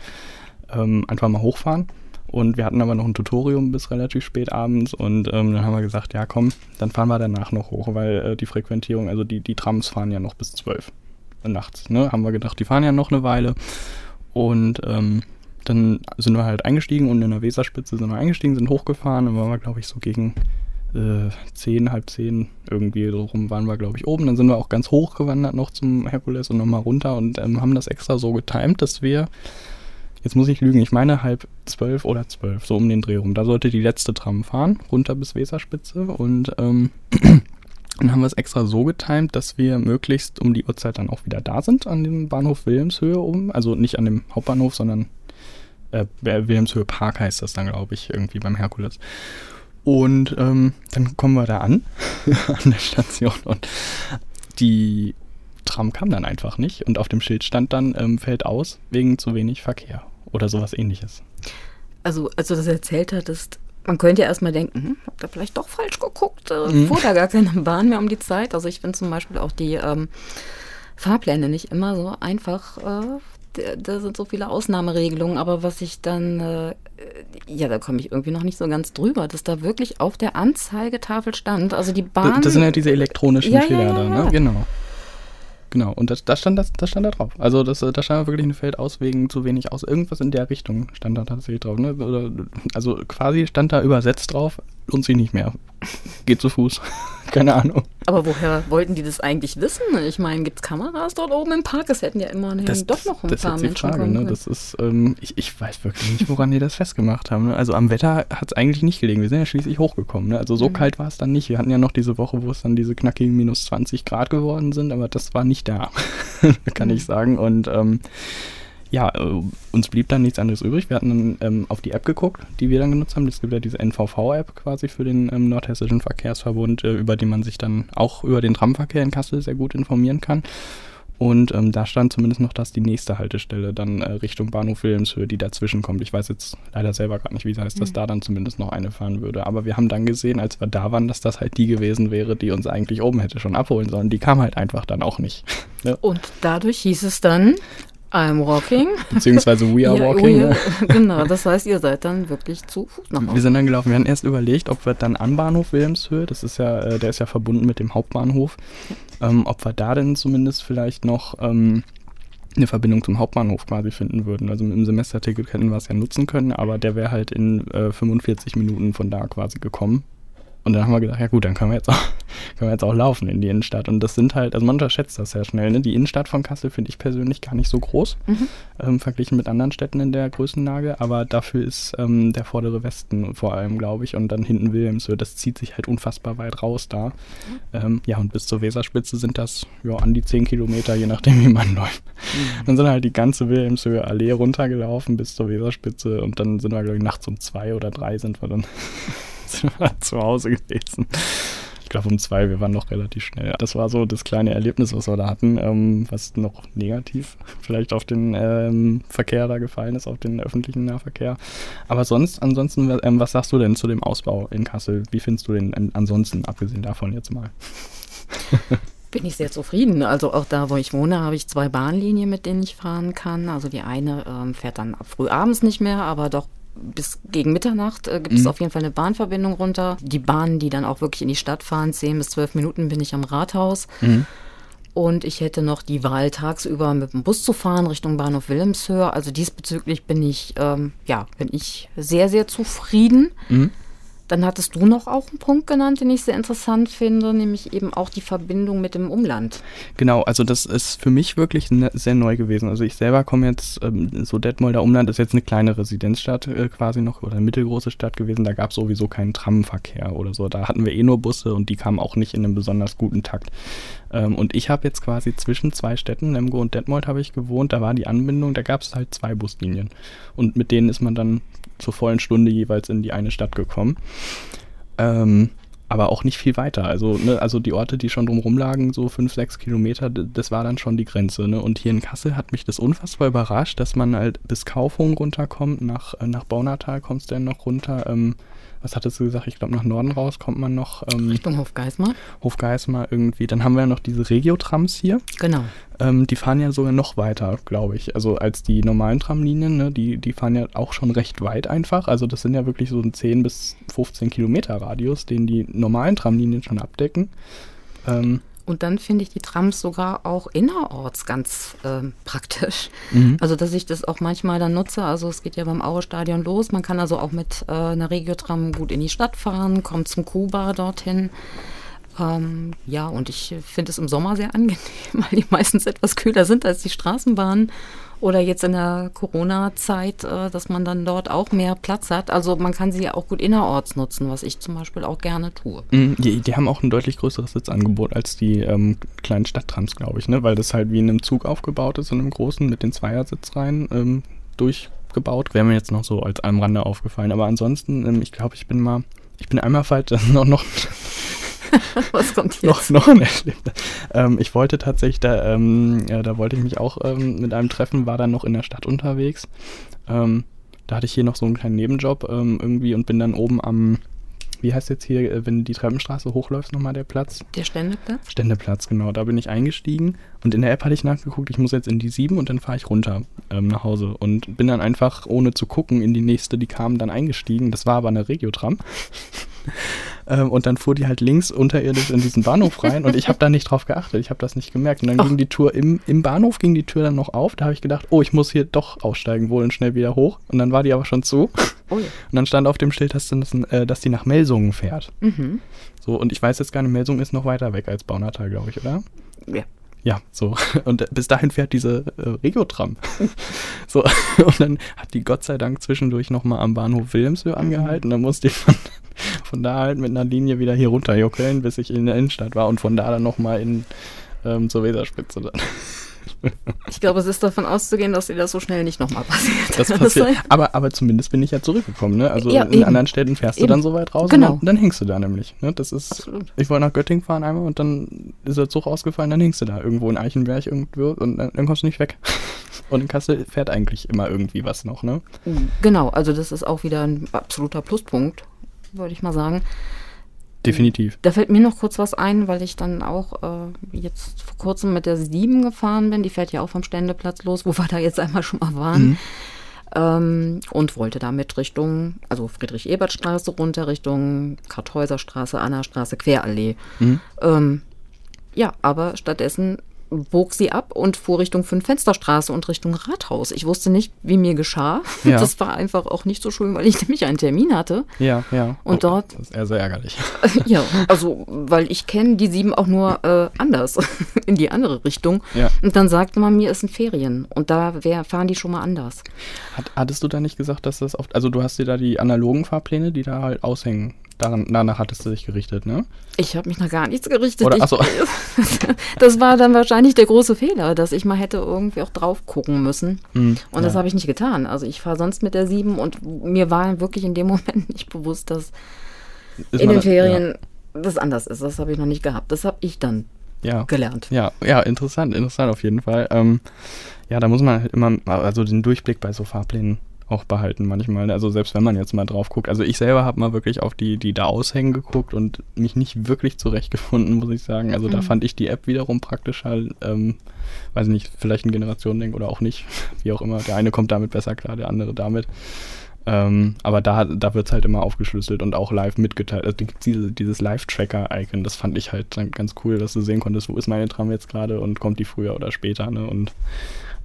ähm, einfach mal hochfahren. Und wir hatten aber noch ein Tutorium bis relativ spät abends und ähm, dann haben wir gesagt, ja komm, dann fahren wir danach noch hoch, weil äh, die Frequentierung, also die, die Trams fahren ja noch bis zwölf nachts. Ne? Haben wir gedacht, die fahren ja noch eine Weile. Und ähm, dann sind wir halt eingestiegen und in der Weserspitze sind wir eingestiegen, sind hochgefahren und waren wir, glaube ich, so gegen äh, zehn, halb zehn irgendwie so rum waren wir, glaube ich, oben. Dann sind wir auch ganz hoch gewandert noch zum Herkules und nochmal runter und ähm, haben das extra so getimt, dass wir, jetzt muss ich lügen, ich meine halb zwölf oder zwölf, so um den Dreh rum. Da sollte die letzte Tram fahren, runter bis Weserspitze und ähm, dann haben wir es extra so getimt, dass wir möglichst um die Uhrzeit dann auch wieder da sind an dem Bahnhof Wilhelmshöhe oben. Also nicht an dem Hauptbahnhof, sondern äh, Wilhelmshöhe Park heißt das dann, glaube ich, irgendwie beim Herkules. Und ähm, dann kommen wir da an, an der Station und die Tram kam dann einfach nicht und auf dem Schild stand dann, ähm, fällt aus wegen zu wenig Verkehr oder sowas ähnliches. Also, als du das erzählt hattest, man könnte ja erstmal denken, hm, habt ihr vielleicht doch falsch geguckt, äh, mhm. fuhr da gar keine Bahn mehr um die Zeit. Also ich finde zum Beispiel auch die ähm, Fahrpläne nicht immer so einfach äh, da sind so viele Ausnahmeregelungen, aber was ich dann, äh, ja, da komme ich irgendwie noch nicht so ganz drüber, dass da wirklich auf der Anzeigetafel stand, also die Bahn. Das, das sind ja diese elektronischen ja, Schilder ja, ja, da, ne? Genau. Genau, und das, das, stand, das, das stand da drauf. Also das, da stand wirklich ein Feld aus wegen zu wenig aus. Irgendwas in der Richtung stand da tatsächlich drauf. Ne? Oder, also quasi stand da übersetzt drauf, lohnt sich nicht mehr. Geht zu Fuß. Keine Ahnung. Aber woher wollten die das eigentlich wissen? Ich meine, gibt es Kameras dort oben im Park? Es hätten ja immerhin das, doch noch ein das paar ist die Frage, ne? Das ist, ähm, ich, ich weiß wirklich nicht, woran die das festgemacht haben. Ne? Also am Wetter hat es eigentlich nicht gelegen. Wir sind ja schließlich hochgekommen. Ne? Also so mhm. kalt war es dann nicht. Wir hatten ja noch diese Woche, wo es dann diese knackigen minus 20 Grad geworden sind, aber das war nicht da, kann mhm. ich sagen. Und ähm, ja, äh, uns blieb dann nichts anderes übrig. Wir hatten dann ähm, auf die App geguckt, die wir dann genutzt haben. Es gibt ja diese NVV-App quasi für den ähm, Nordhessischen Verkehrsverbund, äh, über die man sich dann auch über den Tramverkehr in Kassel sehr gut informieren kann. Und ähm, da stand zumindest noch, dass die nächste Haltestelle dann äh, Richtung Bahnhof Wilhelmshöhe, die dazwischen kommt. Ich weiß jetzt leider selber gar nicht, wie es heißt, dass mhm. da dann zumindest noch eine fahren würde. Aber wir haben dann gesehen, als wir da waren, dass das halt die gewesen wäre, die uns eigentlich oben hätte schon abholen sollen. Die kam halt einfach dann auch nicht. ja. Und dadurch hieß es dann, I'm walking. Beziehungsweise we are ja, walking. We? Genau, das heißt, ihr seid dann wirklich zu Fuß nach Hause. Wir sind dann gelaufen. Wir haben erst überlegt, ob wir dann an Bahnhof Wilhelmshöhe, das ist ja, äh, der ist ja verbunden mit dem Hauptbahnhof, ähm, ob wir da denn zumindest vielleicht noch ähm, eine Verbindung zum Hauptbahnhof quasi finden würden. Also mit dem Semesterticket hätten wir es ja nutzen können, aber der wäre halt in äh, 45 Minuten von da quasi gekommen. Und dann haben wir gedacht, ja gut, dann können wir jetzt auch, können wir jetzt auch laufen in die Innenstadt. Und das sind halt, also man unterschätzt das sehr schnell. Ne? Die Innenstadt von Kassel finde ich persönlich gar nicht so groß, mhm. ähm, verglichen mit anderen Städten in der Größenlage. Aber dafür ist ähm, der vordere Westen vor allem, glaube ich, und dann hinten Wilhelmshöhe, das zieht sich halt unfassbar weit raus da. Mhm. Ähm, ja, und bis zur Weserspitze sind das ja an die 10 Kilometer, je nachdem, wie man läuft. Mhm. Dann sind halt die ganze Wilhelmshöhe Allee runtergelaufen bis zur Weserspitze und dann sind wir, glaube ich, nachts um zwei oder drei sind wir dann sind wir zu Hause gewesen. Ich glaube um zwei, wir waren noch relativ schnell. Das war so das kleine Erlebnis, was wir da hatten, ähm, was noch negativ vielleicht auf den ähm, Verkehr da gefallen ist, auf den öffentlichen Nahverkehr. Aber sonst, ansonsten, ähm, was sagst du denn zu dem Ausbau in Kassel? Wie findest du den ähm, ansonsten, abgesehen davon jetzt mal? bin ich sehr zufrieden. Also auch da, wo ich wohne, habe ich zwei Bahnlinien, mit denen ich fahren kann. Also die eine ähm, fährt dann ab früh abends nicht mehr, aber doch bis gegen Mitternacht äh, gibt es mhm. auf jeden Fall eine Bahnverbindung runter. Die Bahnen, die dann auch wirklich in die Stadt fahren, 10 bis 12 Minuten bin ich am Rathaus. Mhm. Und ich hätte noch die Wahl, tagsüber mit dem Bus zu fahren Richtung Bahnhof Wilhelmshöhe. Also diesbezüglich bin ich, ähm, ja, bin ich sehr, sehr zufrieden. Mhm. Dann hattest du noch auch einen Punkt genannt, den ich sehr interessant finde, nämlich eben auch die Verbindung mit dem Umland. Genau, also das ist für mich wirklich ne, sehr neu gewesen. Also ich selber komme jetzt, ähm, so Detmolder Umland ist jetzt eine kleine Residenzstadt äh, quasi noch oder eine mittelgroße Stadt gewesen. Da gab es sowieso keinen Tramverkehr oder so. Da hatten wir eh nur Busse und die kamen auch nicht in einem besonders guten Takt. Ähm, und ich habe jetzt quasi zwischen zwei Städten, Lemgo und Detmold habe ich gewohnt. Da war die Anbindung, da gab es halt zwei Buslinien. Und mit denen ist man dann zur vollen Stunde jeweils in die eine Stadt gekommen. Ähm, aber auch nicht viel weiter. Also, ne, also die Orte, die schon drumherum lagen, so fünf, sechs Kilometer, das war dann schon die Grenze. Ne? Und hier in Kassel hat mich das unfassbar überrascht, dass man halt bis Kaufung runterkommt, nach, äh, nach Baunatal kommst du dann noch runter. Ähm, was hattest du gesagt? Ich glaube, nach Norden raus kommt man noch. Ähm, Richtung Hofgeismar. Hofgeismar irgendwie. Dann haben wir ja noch diese Regio-Trams hier. Genau. Ähm, die fahren ja sogar noch weiter, glaube ich. Also als die normalen Tramlinien, ne? die, die fahren ja auch schon recht weit einfach. Also das sind ja wirklich so ein 10 bis 15 Kilometer Radius, den die normalen Tramlinien schon abdecken. Ähm, Und dann finde ich die Trams sogar auch innerorts ganz äh, praktisch. Mhm. Also, dass ich das auch manchmal dann nutze. Also, es geht ja beim Aue-Stadion los. Man kann also auch mit äh, einer Regiotram gut in die Stadt fahren, kommt zum Kuba dorthin. Ähm, ja, und ich finde es im Sommer sehr angenehm, weil die meistens etwas kühler sind als die Straßenbahnen oder jetzt in der Corona-Zeit, äh, dass man dann dort auch mehr Platz hat. Also man kann sie auch gut innerorts nutzen, was ich zum Beispiel auch gerne tue. Mhm, die, die haben auch ein deutlich größeres Sitzangebot als die ähm, kleinen Stadttrams, glaube ich, ne? weil das halt wie in einem Zug aufgebaut ist, in einem großen mit den Zweiersitzreihen ähm, durchgebaut. Wäre mir jetzt noch so als am Rande aufgefallen. Aber ansonsten, ähm, ich glaube, ich bin mal, ich bin einmal falsch, das ist noch, noch Was kommt jetzt? noch, noch ein Erlebnis. Ähm, ich wollte tatsächlich, da, ähm, ja, da wollte ich mich auch ähm, mit einem treffen, war dann noch in der Stadt unterwegs. Ähm, da hatte ich hier noch so einen kleinen Nebenjob ähm, irgendwie und bin dann oben am, wie heißt jetzt hier, äh, wenn du die Treppenstraße hochläufst, nochmal der Platz? Der Ständeplatz? Ständeplatz, genau. Da bin ich eingestiegen und in der App hatte ich nachgeguckt, ich muss jetzt in die 7 und dann fahre ich runter ähm, nach Hause und bin dann einfach, ohne zu gucken, in die nächste, die kam, dann eingestiegen. Das war aber eine Regiotram. Ähm, und dann fuhr die halt links unterirdisch in diesen Bahnhof rein und ich habe da nicht drauf geachtet, ich habe das nicht gemerkt. Und dann oh. ging die Tour im, im Bahnhof, ging die Tür dann noch auf. Da habe ich gedacht, oh, ich muss hier doch aussteigen wohl und schnell wieder hoch. Und dann war die aber schon zu. Oh ja. Und dann stand auf dem Schild, dass, das, äh, dass die nach Melsungen fährt. Mhm. So, und ich weiß jetzt gar nicht, Melsungen ist noch weiter weg als Baunatal, glaube ich, oder? Ja. Ja, so. Und bis dahin fährt diese äh, Regio-Tram. so. Und dann hat die Gott sei Dank zwischendurch nochmal am Bahnhof Wilhelmshöhe angehalten. Dann musste ich von, von da halt mit einer Linie wieder hier runterjuckeln, bis ich in der Innenstadt war und von da dann nochmal in ähm, zur Weserspitze dann. Ich glaube, es ist davon auszugehen, dass dir das so schnell nicht nochmal passiert. Das passiert. aber, aber zumindest bin ich ja zurückgekommen. Ne? Also ja, in eben. anderen Städten fährst eben. du dann so weit raus genau. und dann, dann, hängst du da nämlich. Ne? Das ist, Absolut. ich wollte nach Göttingen fahren einmal und dann ist der Zug ausgefallen, dann hängst du da irgendwo in Eichenberg irgendwo und dann, dann kommst du nicht weg. Und in Kassel fährt eigentlich immer irgendwie was noch, ne? Genau, also das ist auch wieder ein absoluter Pluspunkt, würde ich mal sagen. Definitiv. Da fällt mir noch kurz was ein, weil ich dann auch äh, jetzt vor kurzem mit der 7 gefahren bin. Die fährt ja auch vom Ständeplatz los, wo wir da jetzt einmal schon mal waren. Mhm. Ähm, und wollte damit Richtung, also Friedrich-Ebert-Straße runter, Richtung Karthäuserstraße, Anna-Straße, Querallee. Mhm. Ähm, ja, aber stattdessen bog sie ab und fuhr Richtung Fünf-Fensterstraße und Richtung Rathaus. Ich wusste nicht, wie mir geschah. Ja. Das war einfach auch nicht so schön, weil ich nämlich einen Termin hatte. Ja, ja. Und oh, dort. Das ist eher sehr ärgerlich. ja, also, weil ich kenne die sieben auch nur äh, anders, in die andere Richtung. Ja. Und dann sagte man mir, es sind Ferien. Und da wär, fahren die schon mal anders. Hat, hattest du da nicht gesagt, dass das oft. Also, du hast dir da die analogen Fahrpläne, die da halt aushängen, Daran, danach hattest du dich gerichtet, ne? Ich habe mich nach gar nichts gerichtet. Oder, achso. das war dann wahrscheinlich der große Fehler, dass ich mal hätte irgendwie auch drauf gucken müssen. Hm, und ja. das habe ich nicht getan. Also ich fahre sonst mit der 7 und mir war wirklich in dem Moment nicht bewusst, dass ist in den Ferien ja. das anders ist. Das habe ich noch nicht gehabt. Das habe ich dann ja. gelernt. Ja, ja, interessant, interessant auf jeden Fall. Ähm, ja, da muss man halt immer, also den Durchblick bei so Fahrplänen auch behalten manchmal. Also selbst wenn man jetzt mal drauf guckt. Also ich selber habe mal wirklich auf die, die da aushängen geguckt und mich nicht wirklich zurechtgefunden, muss ich sagen. Also mhm. da fand ich die App wiederum praktischer. Ähm, weiß nicht, vielleicht ein Generationending oder auch nicht. Wie auch immer. Der eine kommt damit besser klar, der andere damit. Ähm, aber da, da wird es halt immer aufgeschlüsselt und auch live mitgeteilt. Also diese, dieses Live-Tracker-Icon, das fand ich halt ganz cool, dass du sehen konntest, wo ist meine Tram jetzt gerade und kommt die früher oder später. Ne? Und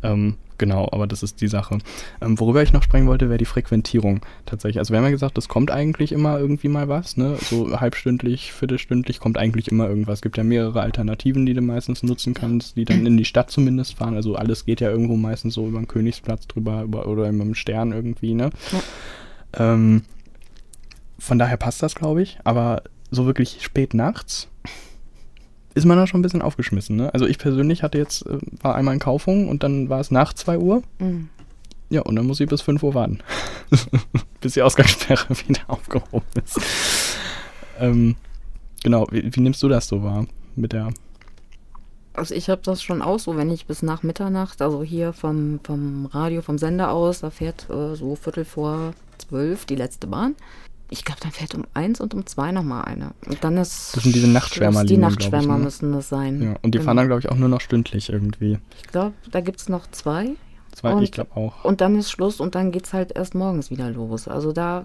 ähm, genau, aber das ist die Sache. Ähm, worüber ich noch sprechen wollte, wäre die Frequentierung tatsächlich. Also wir haben ja gesagt, es kommt eigentlich immer irgendwie mal was, ne? So halbstündlich, viertelstündlich kommt eigentlich immer irgendwas. Es gibt ja mehrere Alternativen, die du meistens nutzen kannst, die dann in die Stadt zumindest fahren. Also alles geht ja irgendwo meistens so über den Königsplatz drüber über, oder über den Stern irgendwie, ne? Ja. Ähm, von daher passt das, glaube ich. Aber so wirklich spät nachts ist man da schon ein bisschen aufgeschmissen. Ne? Also ich persönlich hatte jetzt, äh, war einmal in Kaufung und dann war es nach 2 Uhr. Mhm. Ja, und dann muss ich bis 5 Uhr warten. bis die Ausgangssperre wieder aufgehoben ist. ähm, genau, wie, wie, nimmst du das so wahr mit der also ich habe das schon auch so, wenn ich bis nach Mitternacht, also hier vom, vom Radio, vom Sender aus, da fährt äh, so Viertel vor zwölf die letzte Bahn ich glaube, dann fährt um eins und um zwei nochmal eine. Und dann ist. Das sind diese Nachtschwärmer. Die Nachtschwärmer ich, ne? müssen das sein. Ja, und die genau. fahren dann, glaube ich, auch nur noch stündlich irgendwie. Ich glaube, da gibt es noch zwei. Zwei, Und- ich glaube auch. Und dann ist Schluss und dann geht es halt erst morgens wieder los. Also da,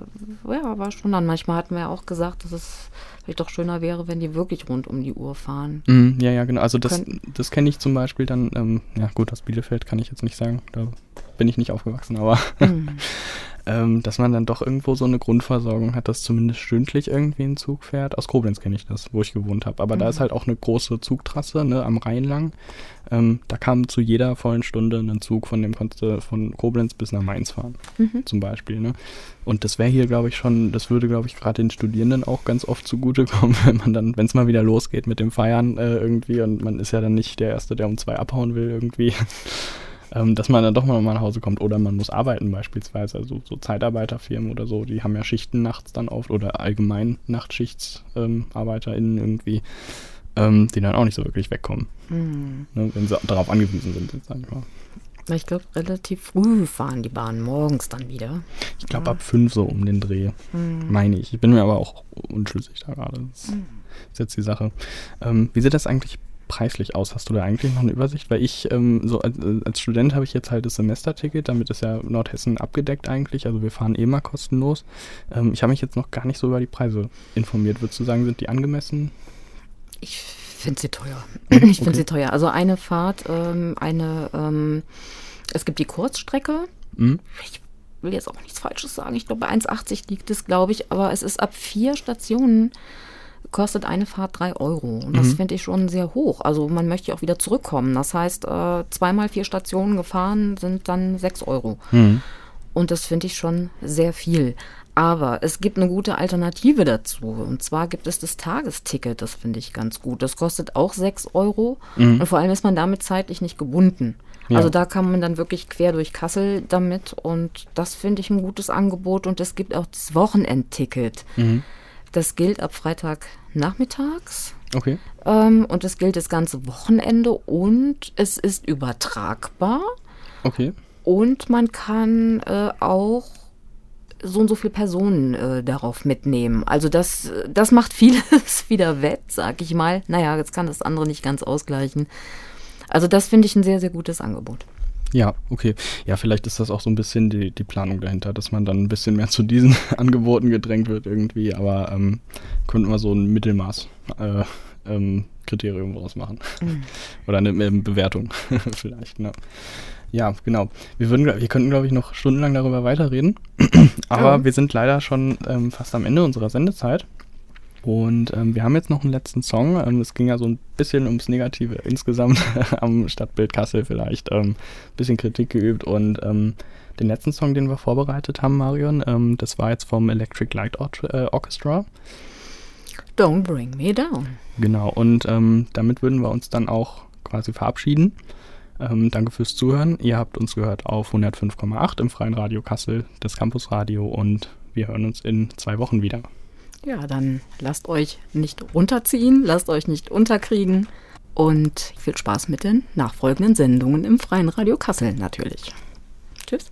ja, war schon dann. Manchmal hatten wir ja auch gesagt, dass es vielleicht doch schöner wäre, wenn die wirklich rund um die Uhr fahren. Mhm, ja, ja, genau. Also das, das kenne ich zum Beispiel dann, ähm, ja gut, aus Bielefeld kann ich jetzt nicht sagen, da bin ich nicht aufgewachsen, aber Hm. ähm, dass man dann doch irgendwo so eine Grundversorgung hat, dass zumindest stündlich irgendwie ein Zug fährt. Aus Koblenz kenne ich das, wo ich gewohnt habe. Aber da Mhm. ist halt auch eine große Zugtrasse ne, am Rhein lang. Ähm, da kam zu jeder vollen Stunde ein Zug, von dem konntest du von Koblenz bis nach Mainz fahren, Mhm. zum Beispiel. Ne? Und das wäre hier, glaube ich, schon, das würde, glaube ich, gerade den Studierenden auch ganz oft zugutekommen, wenn man dann, wenn es mal wieder losgeht mit dem Feiern äh, irgendwie und man ist ja dann nicht der Erste, der um zwei abhauen will irgendwie. Ähm, dass man dann doch mal nach Hause kommt oder man muss arbeiten beispielsweise, also so Zeitarbeiterfirmen oder so, die haben ja Schichten nachts dann oft oder allgemein NachtschichtsarbeiterInnen ähm, irgendwie, ähm, die dann auch nicht so wirklich wegkommen, Hm. ne, wenn sie darauf angewiesen sind, jetzt sag ich mal. Ich glaube, relativ früh fahren die Bahnen morgens dann wieder. Ich glaube Ja. ab fünf so um den Dreh, Hm. meine ich. Ich bin mir aber auch unschlüssig da gerade. Das ist jetzt die Sache. Ähm, wie sieht das eigentlich preislich aus? Hast du da eigentlich noch eine Übersicht? Weil ich, ähm, so als, als Student habe ich jetzt halt das Semesterticket, damit ist ja Nordhessen abgedeckt eigentlich, also wir fahren eh mal kostenlos. Ähm, ich habe mich jetzt noch gar nicht so über die Preise informiert. Würdest du sagen, sind die angemessen? Ich finde sie teuer. Ich finde Okay. sie teuer. Also eine Fahrt, ähm, eine, ähm, es gibt die Kurzstrecke. Hm? Ich will jetzt auch nichts Falsches sagen. Ich glaube, bei 1,80 liegt es, glaube ich. Aber es ist ab vier Stationen kostet eine Fahrt drei Euro. Und das Mhm. finde ich schon sehr hoch. Also man möchte auch wieder zurückkommen. Das heißt, äh, zweimal vier Stationen gefahren sind dann sechs Euro. Hm. Und das finde ich schon sehr viel. Aber es gibt eine gute Alternative dazu. Und zwar gibt es das Tagesticket. Das finde ich ganz gut. Das kostet auch 6 Euro. Mhm. Und vor allem ist man damit zeitlich nicht gebunden. Ja. Also da kann man dann wirklich quer durch Kassel damit. Und das finde ich ein gutes Angebot. Und es gibt auch das Wochenendticket. Mhm. Das gilt ab Freitag nachmittags. Okay. Ähm, und es gilt das ganze Wochenende. Und es ist übertragbar. Okay. Und man kann äh, auch so und so viele Personen äh, darauf mitnehmen. Also das, das macht vieles wieder wett, sag ich mal. Naja, jetzt kann das andere nicht ganz ausgleichen. Also das finde ich ein sehr, sehr gutes Angebot. Ja, okay. Ja, vielleicht ist das auch so ein bisschen die, die Planung dahinter, dass man dann ein bisschen mehr zu diesen Angeboten gedrängt wird irgendwie, aber ähm, könnten wir so ein Mittelmaß äh, ähm, Kriterium draus machen. Oder eine Bewertung vielleicht, ne? Ja, genau. Wir, würden, wir könnten, glaube ich, noch stundenlang darüber weiterreden. Aber Ja. wir sind leider schon ähm, fast am Ende unserer Sendezeit. Und ähm, wir haben jetzt noch einen letzten Song. Ähm, es ging ja so ein bisschen ums Negative insgesamt am Stadtbild Kassel vielleicht. Ähm, bisschen Kritik geübt. Und ähm, den letzten Song, den wir vorbereitet haben, Marion, ähm, das war jetzt vom Electric Light Or äh, Orchestra. Don't bring me down. Genau, und ähm, damit würden wir uns dann auch quasi verabschieden. Ähm, danke fürs Zuhören. Ihr habt uns gehört auf 105,8 im Freien Radio Kassel, das Campusradio und wir hören uns in zwei Wochen wieder. Ja, dann lasst euch nicht runterziehen, lasst euch nicht unterkriegen und viel Spaß mit den nachfolgenden Sendungen im Freien Radio Kassel natürlich. Tschüss.